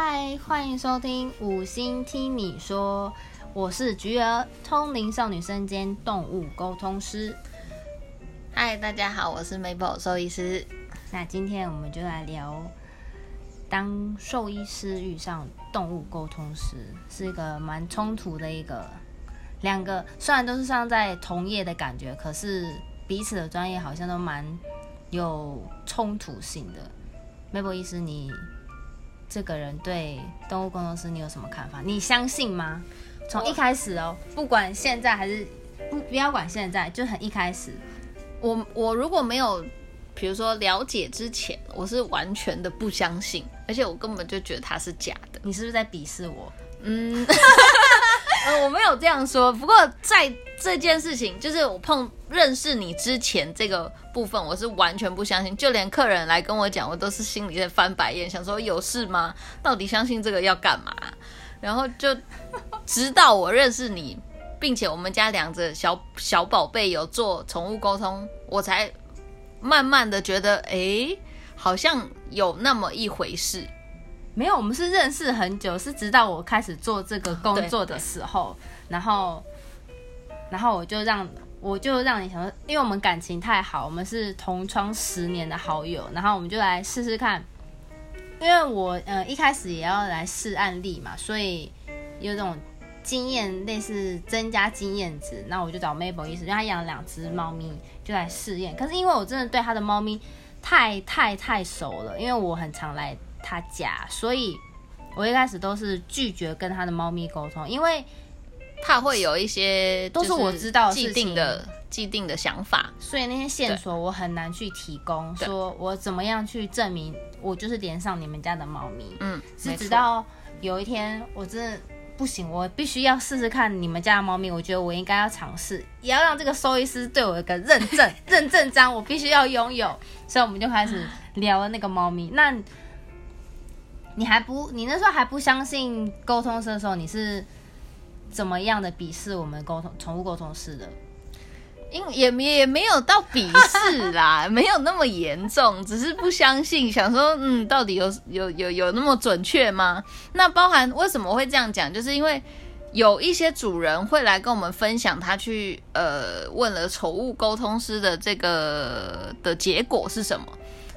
嗨，欢迎收听五星听你说，我是菊儿，通灵少女身兼动物沟通师。嗨，大家好，我是 Maple 兽医师。那今天我们就来聊，当兽医师遇上动物沟通师，是一个蛮冲突的一个两个，虽然都是像在同业的感觉，可是彼此的专业好像都蛮有冲突性的。Maple 医师，你这个人对动物工作室你有什么看法？你相信吗？从一开始哦，不管现在还是不不要管现在，就很一开始，我我如果没有，比如说了解之前，我是完全的不相信，而且我根本就觉得他是假的。你是不是在鄙视我？嗯，我没有这样说。不过在这件事情，就是我碰认识你之前这个部分，我是完全不相信。就连客人来跟我讲，我都是心里在翻白眼，想说有事吗？到底相信这个要干嘛？然后就直到我认识你，并且我们家两只小小宝贝有做宠物沟通，我才慢慢的觉得，哎，好像有那么一回事。没有，我们是认识很久，是直到我开始做这个工作的时候，然后，然后我就让我就让你想说，因为我们感情太好，我们是同窗十年的好友，然后我们就来试试看。因为我呃一开始也要来试案例嘛，所以有种经验，类似增加经验值。那我就找 Mabel 医师，因为他养了两只猫咪，就来试验。可是因为我真的对他的猫咪太太太熟了，因为我很常来。他家，所以我一开始都是拒绝跟他的猫咪沟通，因为怕会有一些都是我知道既定的既定的想法，所以那些线索我很难去提供，说我怎么样去证明我就是连上你们家的猫咪。嗯，是直到有一天我真的不行，我必须要试试看你们家的猫咪，我觉得我应该要尝试，也要让这个兽医师对我一个认证 认证章，我必须要拥有。所以我们就开始聊了那个猫咪，那。你还不，你那时候还不相信沟通师的时候，你是怎么样的鄙视我们沟通宠物沟通师的？因也也没有到鄙视啦，没有那么严重，只是不相信，想说，嗯，到底有有有有那么准确吗？那包含为什么会这样讲，就是因为有一些主人会来跟我们分享，他去呃问了宠物沟通师的这个的结果是什么。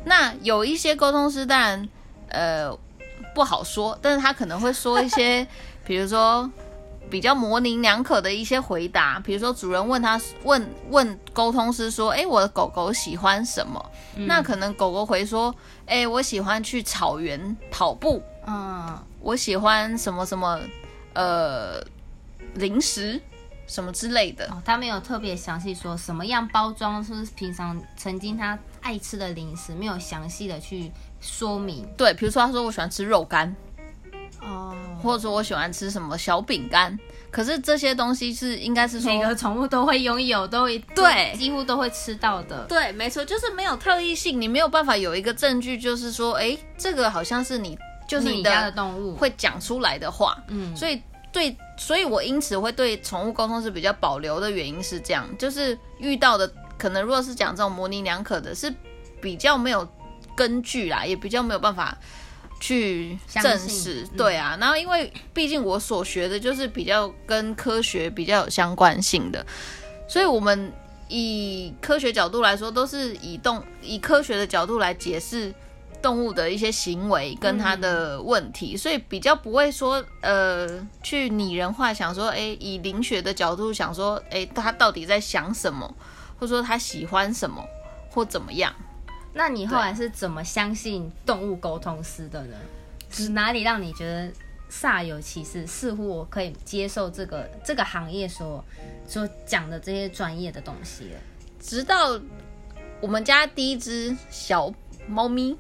那有一些沟通师当然呃。不好说，但是他可能会说一些，比如说比较模棱两可的一些回答，比如说主人问他问问沟通师说，哎，我的狗狗喜欢什么？那可能狗狗回说，哎，我喜欢去草原跑步，嗯，我喜欢什么什么，呃，零食什么之类的。他没有特别详细说什么样包装是平常曾经他爱吃的零食，没有详细的去。说明对，比如说他说我喜欢吃肉干，哦，或者说我喜欢吃什么小饼干，可是这些东西是应该是说每个宠物都会拥有，都会对，几乎都会吃到的。对，没错，就是没有特异性，你没有办法有一个证据，就是说，哎，这个好像是你，就是你家的动物会讲出来的话。嗯，所以对，所以我因此会对宠物沟通是比较保留的原因是这样，就是遇到的可能如果是讲这种模棱两可的，是比较没有。根据啦，也比较没有办法去证实，对啊。然后因为毕竟我所学的就是比较跟科学比较有相关性的，所以我们以科学角度来说，都是以动以科学的角度来解释动物的一些行为跟它的问题，所以比较不会说呃去拟人化，想说哎以灵学的角度想说哎他到底在想什么，或者说他喜欢什么或怎么样。那你后来是怎么相信动物沟通师的呢？是哪里让你觉得煞有其事？似乎我可以接受这个这个行业所所讲的这些专业的东西了。直到我们家第一只小猫咪，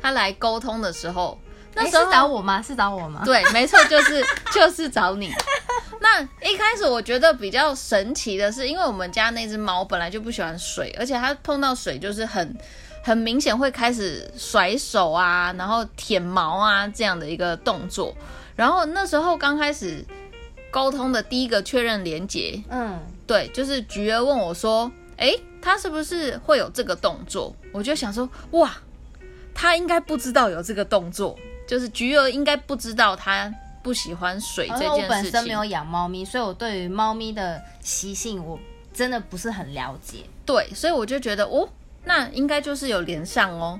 它来沟通的时候，那是找我吗？是找我吗？对，没错，就是 就是找你。那一开始我觉得比较神奇的是，因为我们家那只猫本来就不喜欢水，而且它碰到水就是很。很明显会开始甩手啊，然后舔毛啊这样的一个动作。然后那时候刚开始沟通的第一个确认连接，嗯，对，就是菊儿问我说：“哎，他是不是会有这个动作？”我就想说：“哇，他应该不知道有这个动作。”就是菊儿应该不知道它不喜欢水这因为我件事情本身没有。养猫咪，所以我对于猫咪的习性我真的不是很了解。对，所以我就觉得哦，那应该就是有连上哦。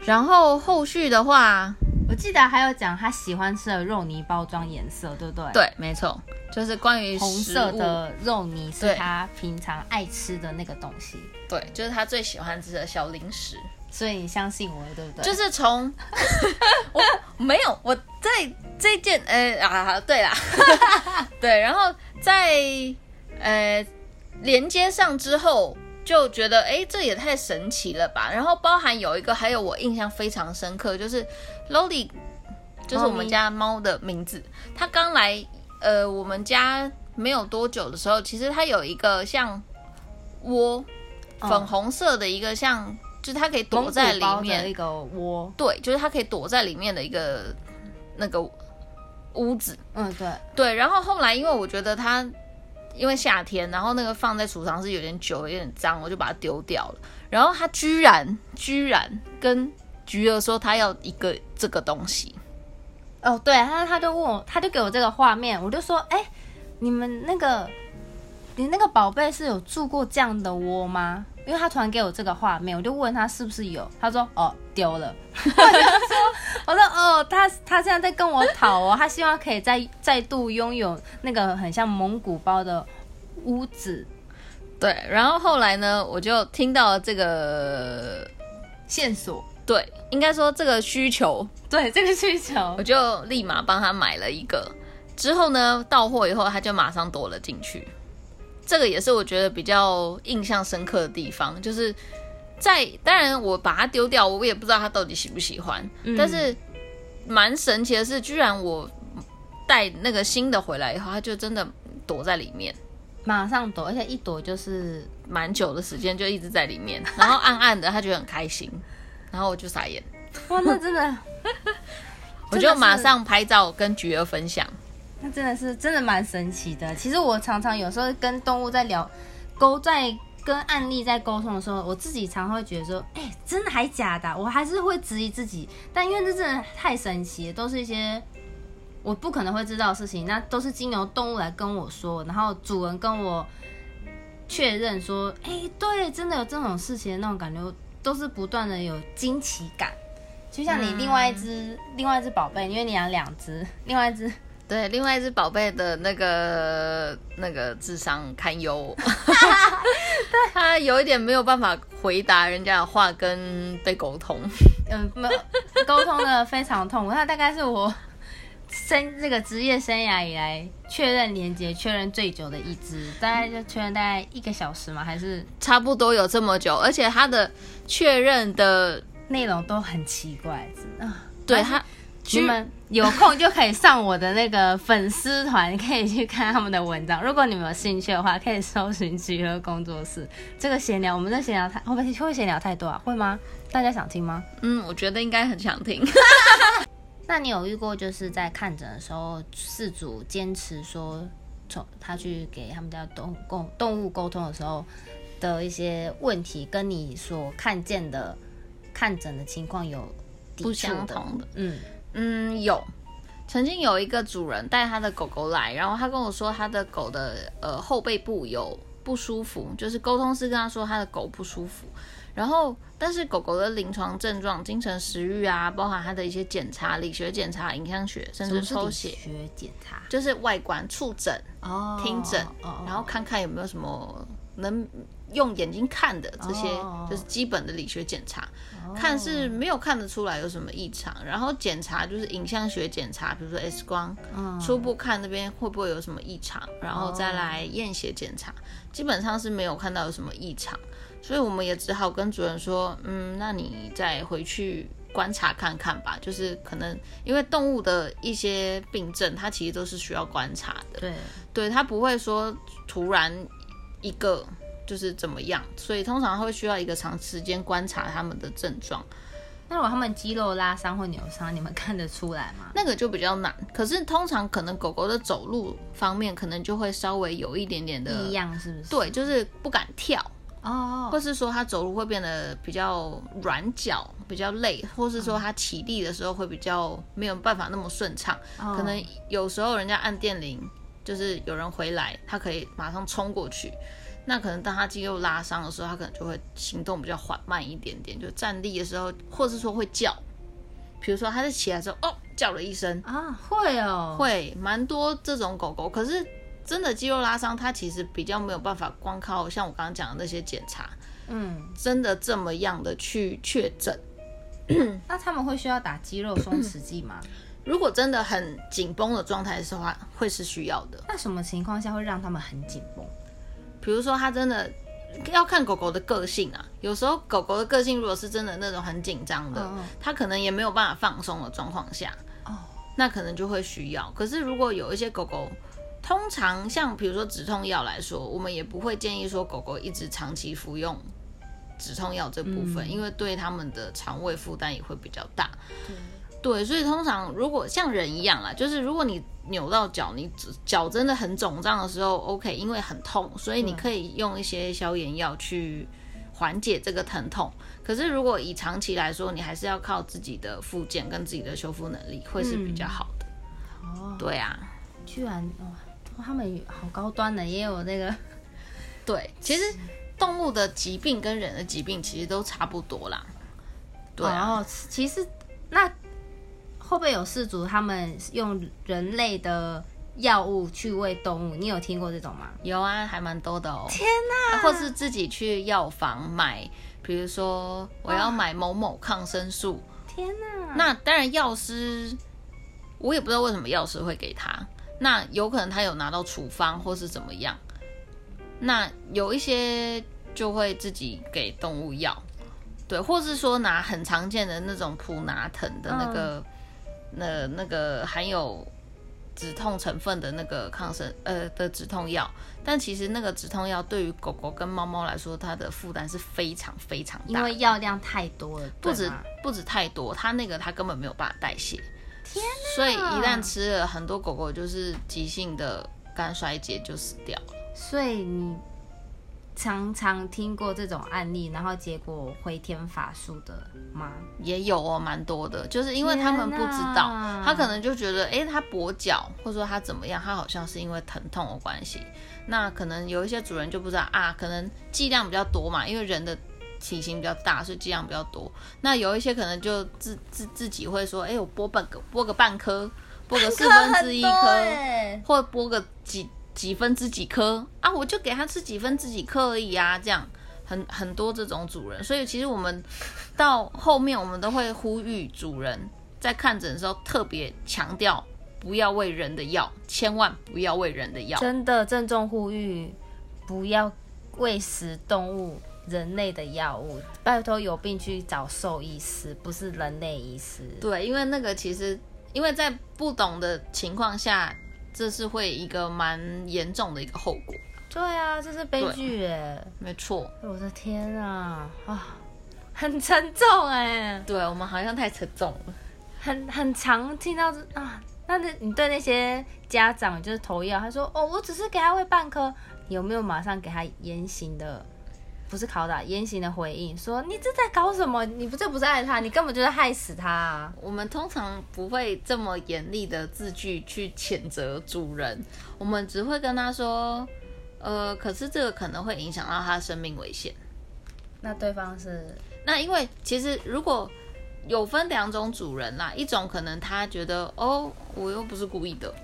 然后后续的话，我记得还有讲他喜欢吃的肉泥包装颜色，对不对？，对，没错，就是关于红，色的肉泥是他平常爱吃的那个东西，对，就是他最喜欢吃的小零食。所以你相信我，对不对？就是从我 没有我在这件呃啊对啦，对，然后在呃连接上之后，就觉得哎这也太神奇了吧。然后包含有一个还有我印象非常深刻，就是 Lolly，就是我们家猫的名字。它刚来呃我们家没有多久的时候，其实它有一个像窝哦粉红色的一个像。就是它可以躲在里面的，一个窝，对，就是它可以躲在里面的一个那个屋子。嗯，对，对，然后后来因为我觉得它因为夏天，然后那个放在储藏室有点久，有点脏，我就把它丢掉了。然后它居然居然跟菊儿说他要一个这个东西，哦，对，他他就问我，他就给我这个画面，我就说，哎，你们那个，你那个宝贝是有住过这样的窝吗？因为他突然给我这个画面，我就问他是不是有，他说哦丢了，我就说我说哦他他现在在跟我讨哦，他希望可以再再度拥有那个很像蒙古包的屋子。对，然后后来呢，我就听到了这个，线索，对，应该说这个需求，对这个需求。我，就立马帮他买了一个。之后呢，到货以后他就马上躲了进去。这个也是我觉得比较印象深刻的地方，就是在当然我把它丢掉，我也不知道他到底喜不喜欢，但是蛮神奇的是，居然我带那个新的回来以后，他就真的躲在里面。马上躲，而且一躲就是蛮久的时间就一直在里面，然后暗暗的，他觉得很开心，然后我就傻眼，哇，那真的。我就马上拍照跟菊儿分享。真的是真的蛮神奇的。其实我常常有时候跟动物在聊沟，在跟案例在沟通的时候，我自己常会觉得说，哎、真的还假的、我还是会质疑自己。但因为这真的太神奇了，都是一些我不可能会知道的事情，那都是经由动物来跟我说，然后主人跟我确认说，哎、对，真的有这种事情的那种感觉，都是不断的有惊奇感。就像你另外一只、另外一只宝贝，因为你养两只，另外一只对，另外一只宝贝的那个那个智商堪忧，他有一点没有办法回答人家的话跟被沟通。嗯，没有沟通的非常痛苦。他大概是我生这个职业生涯以来确认连接确认最久的一只，大概就确认大概一个小时嘛？还是差不多有这么久，而且他的确认的，内容都很奇怪啊？对他，你们有空就可以上我的那个粉丝团，可以去看他们的文章。如果你们有兴趣的话，可以搜寻集合工作室。这个闲聊，我们这闲聊太会不会会闲聊太多啊？会吗？大家想听吗？嗯，我觉得应该很想听。那你有遇过就是在看诊的时候，事主坚持说从他去给他们家动动动物沟通的时候的一些问题，跟你所看见的看诊的情况有抵不相同的。嗯，嗯，有。曾经有一个主人带他的狗狗来，然后他跟我说他的狗的呃后背部有不舒服，就是沟通师跟他说他的狗不舒服，然后但是狗狗的临床症状，精神食欲啊，包含它的一些检查，理学检查、影像学，甚至抽血，学检查？就是外观触诊、哦听诊，哦。然后看看有没有什么能用眼睛看的这些哦，就是基本的理学检查。看是没有看得出来有什么异常，然后检查就是影像学检查，比如说 X 光，嗯。初步看那边会不会有什么异常，然后再来验血检查，基本上是没有看到有什么异常，所以我们也只好跟主任说，嗯，那你再回去观察看看吧，就是可能因为动物的一些病症，它其实都是需要观察的，对，对，它不会说突然一个。就是怎么样，所以通常会需要一个长时间观察他们的症状。那如果他们肌肉拉伤或扭伤，你们看得出来吗？那个就比较难。可是通常可能狗狗的走路方面，可能就会稍微有一点点的异样是不是？对，就是不敢跳，哦，或是说它走路会变得比较软脚，比较累，或是说它起立的时候会比较没有办法那么顺畅。可能有时候人家按电铃，就是有人回来，它可以马上冲过去。那可能当他肌肉拉伤的时候，他可能就会行动比较缓慢一点点，就站立的时候，或是说会叫。比如说他在起来的时候，哦，叫了一声啊，会哦，会蛮多这种狗狗。可是真的肌肉拉伤，它其实比较没有办法光靠像我刚刚讲的那些检查，嗯，真的这么样的去确诊。那他们会需要打肌肉松弛剂吗？如果真的很紧绷的状态的话，会是需要的。那什么情况下会让他们很紧绷？比如说，它真的要看狗狗的个性啊。有时候狗狗的个性如果是真的那种很紧张的，它可能也没有办法放松的状况下，哦，那可能就会需要。可是如果有一些狗狗，通常像比如说止痛药来说，我们也不会建议说狗狗一直长期服用止痛药这部分，因为对它们的肠胃负担也会比较大。对，所以通常如果像人一样啦，就是如果你扭到脚，你脚真的很肿胀的时候，OK，因为很痛，所以你可以用一些消炎药去缓解这个疼痛。可是如果以长期来说，你还是要靠自己的复健跟自己的修复能力，会是比较好的。哦，对啊，居然哇，他们好高端的，也有那个。对，其实动物的疾病跟人的疾病其实都差不多啦。对啊，其实那。会不会有事主他们用人类的药物去喂动物？你有听过这种吗？有啊，还蛮多的哦。天哪！或是自己去药房买，比如说我要买某某抗生素。天哪！那当然药师，我也不知道为什么药师会给他。那有可能他有拿到处方或是怎么样。那有一些就会自己给动物药，对，或是说拿很常见的那种普拿疼的那个。那那个含有止痛成分的那个抗生呃的止痛药，但其实那个止痛药对于狗狗跟猫猫来说，它的负担是非常非常大，因为药量太多了，不止不止太多，它那个它根本没有办法代谢，天所以一旦吃了，很多狗狗就是急性的肝衰竭就死掉了。所以你。常常听过这种案例，然后结果回天乏术的吗？也有哦，蛮多的，就是因为他们不知道，他可能就觉得，哎，他跛脚，或者说他怎么样，他好像是因为疼痛的关系。那可能有一些主人就不知道啊，可能剂量比较多嘛，因为人的体型比较大，所以剂量比较多。那有一些可能就自自自己会说，哎，我剥半个，剥个半颗，剥个四分之一颗，或剥个几。几分之几颗啊？我就给它吃几分之几颗而已啊！这样很很多这种主人，所以其实我们到后面我们都会呼吁主人在看诊的时候特别强调，不要喂人的药，千万不要喂人的药。真的郑重呼吁，不要喂食动物、人类的药物，拜托有病去找兽医师，不是人类医师。对，因为那个其实因为在不懂的情况下。这是会一个蛮严重的一个后果。对啊，这是悲剧哎。没错。我的天啊，啊，很沉重哎。对我们好像太沉重了。很很常听到这啊，那那你对那些家长就是投药，他说哦，我只是给他喂半颗，有没有马上给他严刑的？不是拷打，言行的回应说：“你这在搞什么？你不这不是爱他，你根本就是害死他。”啊我们通常不会这么严厉的字句去谴责主人，我们只会跟他说：“呃，可是这个可能会影响到他生命危险。”那对方是那因为其实如果有分两种主人啦，一种可能他觉得哦，我又不是故意的。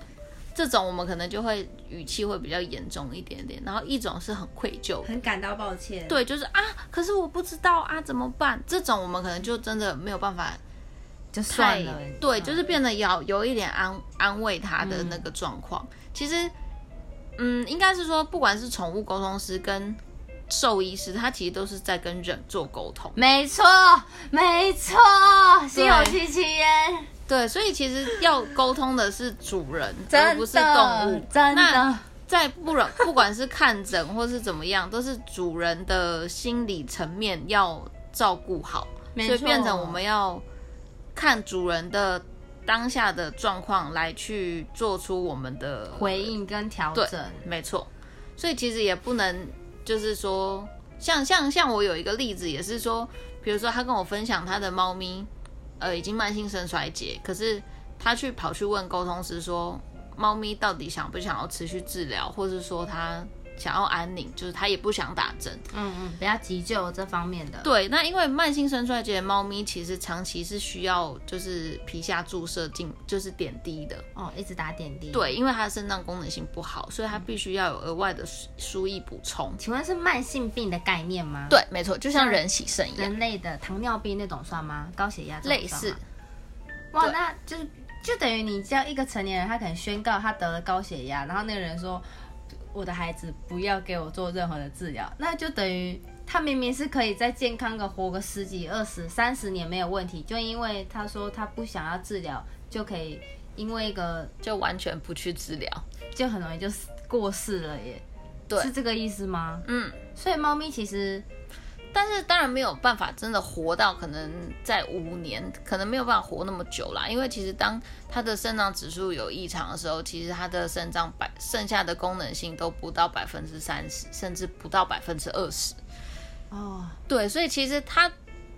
这种我们可能就会语气会比较严重一点点，然后一种是很愧疚，很感到抱歉，对，就是啊，可是我不知道啊，怎么办？这种我们可能就真的没有办法，就算了，对，就是变得要有一点安安慰他的那个状况。其实，嗯，应该是说，不管是宠物沟通师跟兽医师，他其实都是在跟人做沟通，没错，没错，心有戚戚焉。对，所以其实要沟通的是主人，而不是动物。真的，在不管不管是看诊或是怎么样，都是主人的心理层面要照顾好，所以变成我们要看主人的当下的状况来去做出我们的回应跟调整。没错，所以其实也不能就是说。像像像我有一个例子，也是说，比如说他跟我分享他的猫咪，呃，已经慢性肾衰竭，可是他去跑去问沟通师说，猫咪到底想不想要持续治疗，或是说他。想要安宁，就是他也不想打针，嗯嗯，比较急救这方面的。对，那因为慢性肾衰竭的猫咪，其实长期是需要就是皮下注射进，就是点滴的。哦，一直打点滴。对，因为它的肾脏功能性不好，所以它必须要有额外的输液补充。请问是慢性病的概念吗？对，没错，就像人洗肾一样。人类的糖尿病那种算吗？高血压类似。哇，那就就等于你叫一个成年人，他可能宣告他得了高血压，然后那个人说。我的孩子不要给我做任何的治疗，那就等于他明明是可以再健康的活个十几、二十、三十年没有问题，就因为他说他不想要治疗，就可以因为一个就完全不去治疗，就很容易就过世了耶。对，是这个意思吗？嗯，所以猫咪其实。但是当然没有办法真的活到可能在五年，可能没有办法活那么久啦。因为其实当它的肾脏指数有异常的时候，其实它的肾脏百剩下的功能性都不到百分之三十，甚至不到百分之二十。哦，对，所以其实它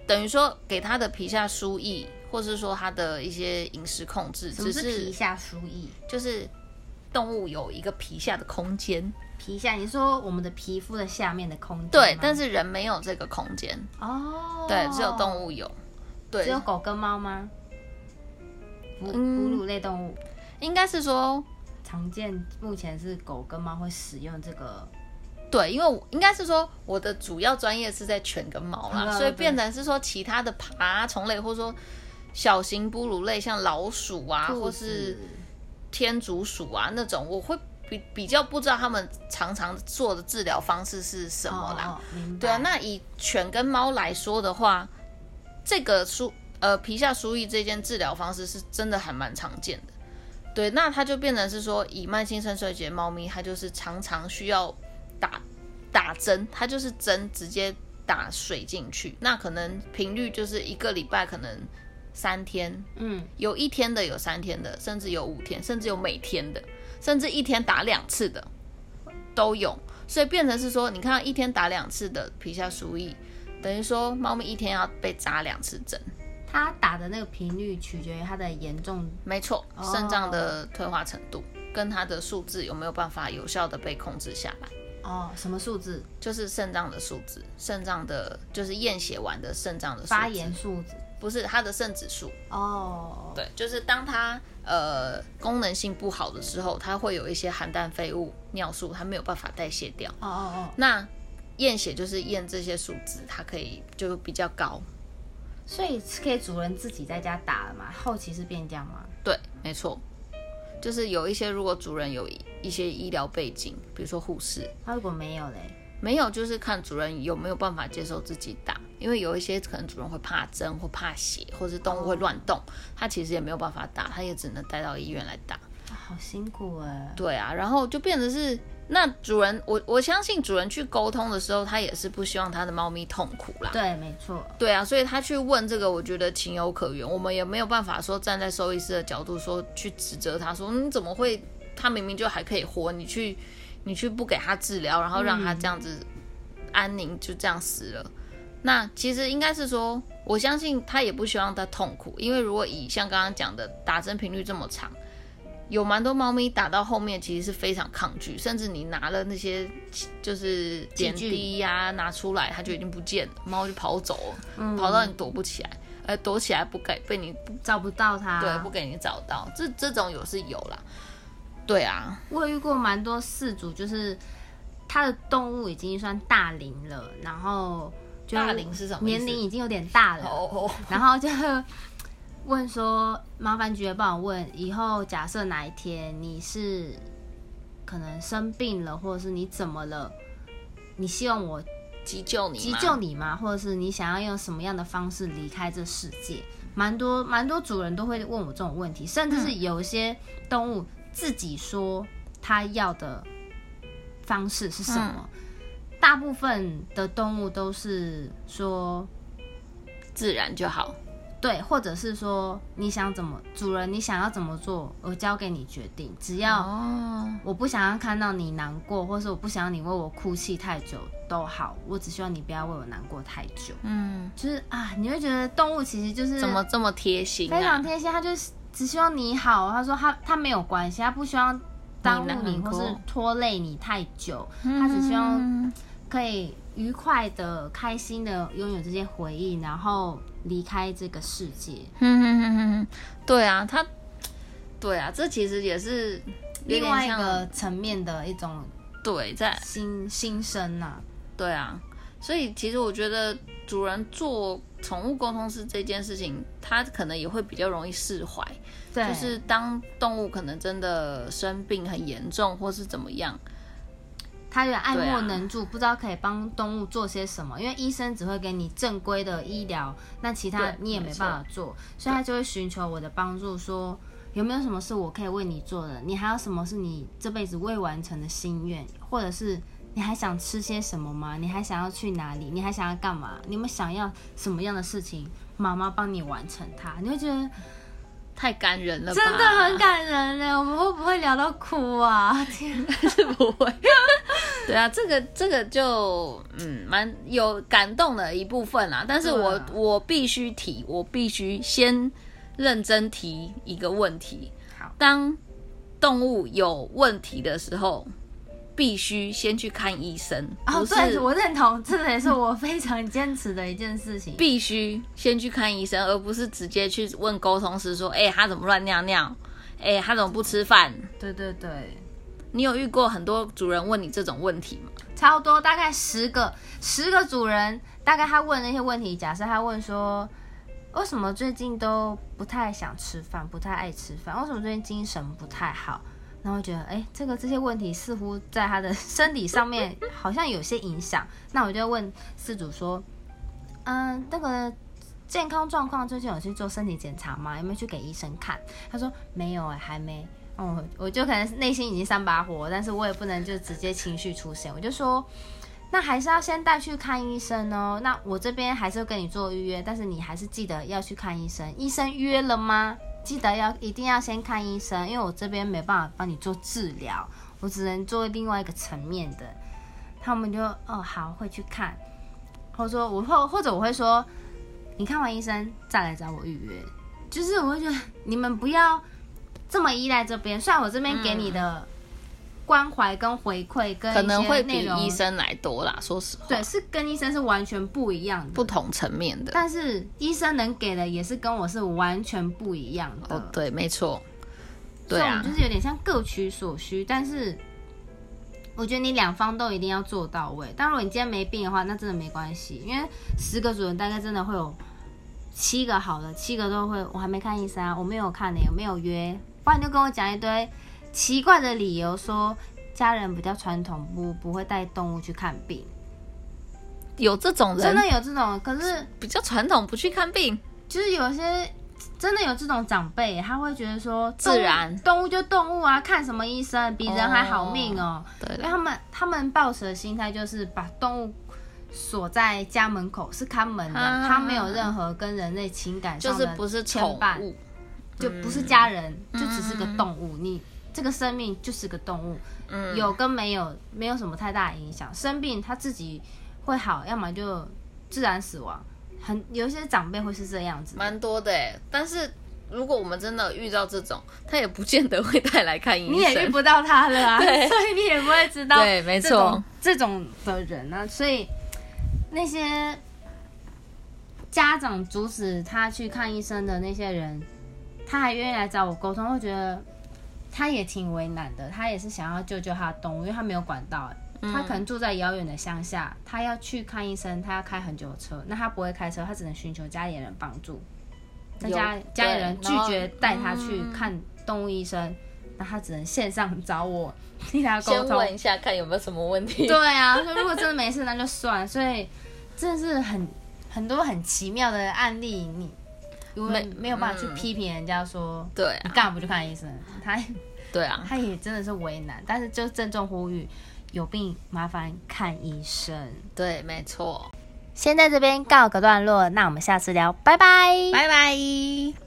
等于说给它的皮下输液，或是说它的一些饮食控制，只是皮下输液，就是动物有一个皮下的空间。皮下，你说我们的皮肤的下面的空间，对，但是人没有这个空间。哦，对，只有动物有，对，只有狗跟猫吗？哺哺乳类动物，应该是说常见，目前是狗跟猫会使用这个，对，因为应该是说我的主要专业是在犬跟猫啦，所以变成是说其他的爬虫类，或者说小型哺乳类，像老鼠啊，或是天竺鼠啊那种，我会。比比较不知道他们常常做的治疗方式是什么啦，对啊，那以犬跟猫来说的话，这个输呃皮下输液这件治疗方式是真的还蛮常见的，对，那它就变成是说以慢性肾衰竭猫咪，它就是常常需要打打针，它就是针直接打水进去，那可能频率就是一个礼拜可能三天，嗯，有一天的有三天的，甚至有五天，甚至有每天的。甚至一天打两次的都有，所以变成是说，你看一天打两次的皮下输液，等于说猫咪一天要被扎两次针。它打的那个频率取决于它的严重，没错，肾脏的退化程度跟它的数字有没有办法有效的被控制下来。哦，什么数字？就是肾脏的数字，肾脏的就是验血完的肾脏的发炎数字。不是它的肾指数哦，对，就是当它呃功能性不好的时候，它会有一些含氮废物、尿素，它没有办法代谢掉。哦哦哦，那验血就是验这些数值，它可以就比较高。所以是可以主人自己在家打了嘛？后期是变这样吗？对，没错，就是有一些如果主人有一些医疗背景，比如说护士，他如果没有嘞。没有，就是看主人有没有办法接受自己打，因为有一些可能主人会怕针或怕血，或是动物会乱动，他其实也没有办法打，他也只能带到医院来打。好辛苦哎。对啊，然后就变成是那主人，我我相信主人去沟通的时候，他也是不希望他的猫咪痛苦啦。对，没错。对啊，所以他去问这个，我觉得情有可原。我们也没有办法说站在兽医师的角度说去指责他，说你怎么会，他明明就还可以活，你去。你去不给他治疗，然后让他这样子安宁，就这样死了。那其实应该是说，我相信他也不希望他痛苦，因为如果以像刚刚讲的打针频率这么长，有蛮多猫咪打到后面其实是非常抗拒，甚至你拿了那些就是点滴呀拿出来，它就已经不见了，猫就跑走了，跑到你躲不起来，呃，躲起来不给被你找不到它，对，不给你找到，这这种有是有啦。对啊，我遇过蛮多饲主，就是他的动物已经算大龄了，然后大龄是什么？年龄已经有点大了，然后就问说：“麻烦局帮我问，以后假设哪一天你是可能生病了，或者是你怎么了，你希望我急救你，急救你吗？或者是你想要用什么样的方式离开这世界？蛮多蛮多主人都会问我这种问题，甚至是有一些动物。”自己说他要的方式是什么？大部分的动物都是说自然就好。对，或者是说你想怎么，主人你想要怎么做，我交给你决定。只要哦，我不想要看到你难过，或是我不想要你为我哭泣太久都好，我只希望你不要为我难过太久。嗯，就是啊，你会觉得动物其实就是怎么这么贴心非常啊？贴心，它就是只希望你好。他说他他没有关系，他不希望耽误你或是拖累你太久，他只希望嗯可以愉快的、开心的拥有这些回忆，然后离开这个世界。哼哼哼哼哼，对啊，他，对啊，这其实也是另外一个层面的一种对，在心心声呐、对啊，所以其实我觉得主人做宠物沟通师这件事情，他可能也会比较容易释怀。对，就是当动物可能真的生病很严重，或是怎么样，他有点爱莫能助，不知道可以帮动物做些什么，因为医生只会给你正规的医疗，那其他你也没办法做，所以他就会寻求我的帮助，说有没有什么是我可以为你做的？你还有什么是你这辈子未完成的心愿，或者是你还想吃些什么吗？你还想要去哪里？你还想要干嘛？你们想要什么样的事情？妈妈帮你完成它，你会觉得太感人了吧？真的很感人嘞！我们会不会聊到哭啊？天，是不会。对啊，这个这个就嗯蛮有感动的一部分啦。但是我、啊我必须提，我必须先认真提一个问题。好，当动物有问题的时候，必须先去看医生，哦，对，我认同，这个也是我非常坚持的一件事情。必须先去看医生，而不是直接去问沟通师说：“哎、他怎么乱尿尿？哎、他怎么不吃饭对对对，？”你有遇过很多主人问你这种问题吗？超多，大概十个，十个主人，大概他问那些问题，假设他问说，为什么最近都不太想吃饭，不太爱吃饭？为什么最近精神不太好？然后觉得，哎，这个这些问题似乎在他的 身体上面好像有些影响。那我就问饲主说，嗯，那个健康状况最近有去做身体检查吗？有没有去给医生看？他说没有哎、还没。哦，我就可能内心已经三把火，但是我也不能就直接情绪出现，我就说，那还是要先带去看医生哦。那我这边还是跟你做预约，但是你还是记得要去看医生。医生约了吗？记得要一定要先看医生，因为我这边没办法帮你做治疗，我只能做另外一个层面的。他们就哦好会去看，或者说我或或者我会说，你看完医生再来找我预约。就是我会觉得你们不要这么依赖这边，虽然我这边给你的关怀跟回馈跟可能会比医生来多啦，说实话，对是跟医生是完全不一样的，不同层面的。但是医生能给的也是跟我是完全不一样的。哦，对，没错，对啊，就是有点像各取所需，但是我觉得你两方都一定要做到位。但如果你今天没病的话，那真的没关系，因为十个主人大概真的会有七个好的，七个都会我还没看医生啊，我没有看呢、我没有约，不然你就跟我讲一堆奇怪的理由，说家人比较传统，不不会带动物去看病，有这种人？真的有这种，可是比较传统，不去看病，就是有些真的有这种长辈，他会觉得说自然。动物就动物啊，看什么医生比人还好命哦。对因为他们他们抱持的心态就是把动物锁在家门口是看门的，啊。它没有任何跟人类情感上的就是不是牵宠绊，物，就不是家人，嗯就只是个动物。你这个生命就是个动物，嗯，有跟没有没有什么太大的影响。生病他自己会好，要么就自然死亡。很有一些长辈会是这样子的，蛮多的哎。但是如果我们真的遇到这种，他也不见得会带来看医生，你也遇不到他了啊，所以你也不会知道对没错这种的人呢、所以那些家长阻止他去看医生的那些人，他还愿意来找我沟通，会觉得他也挺为难的。他也是想要救救他的动物，因为他没有管道，他可能住在遥远的乡下，他要去看医生，他要开很久的车，那他不会开车，他只能寻求家里人帮助。那有家家里人拒绝带他去嗯看动物医生，那他只能线上找我 替他沟先通。问一下看有没有什么问题。对啊，所以如果真的没事，那就算。所以真的是很很多很奇妙的案例，你因为没没有办法去嗯批评人家说，对啊，你干嘛不去看医生？他 对啊，他也真的是为难，但是就郑重呼吁，有病麻烦看医生。对，没错。先在这边告个段落，那我们下次聊，拜拜，拜拜。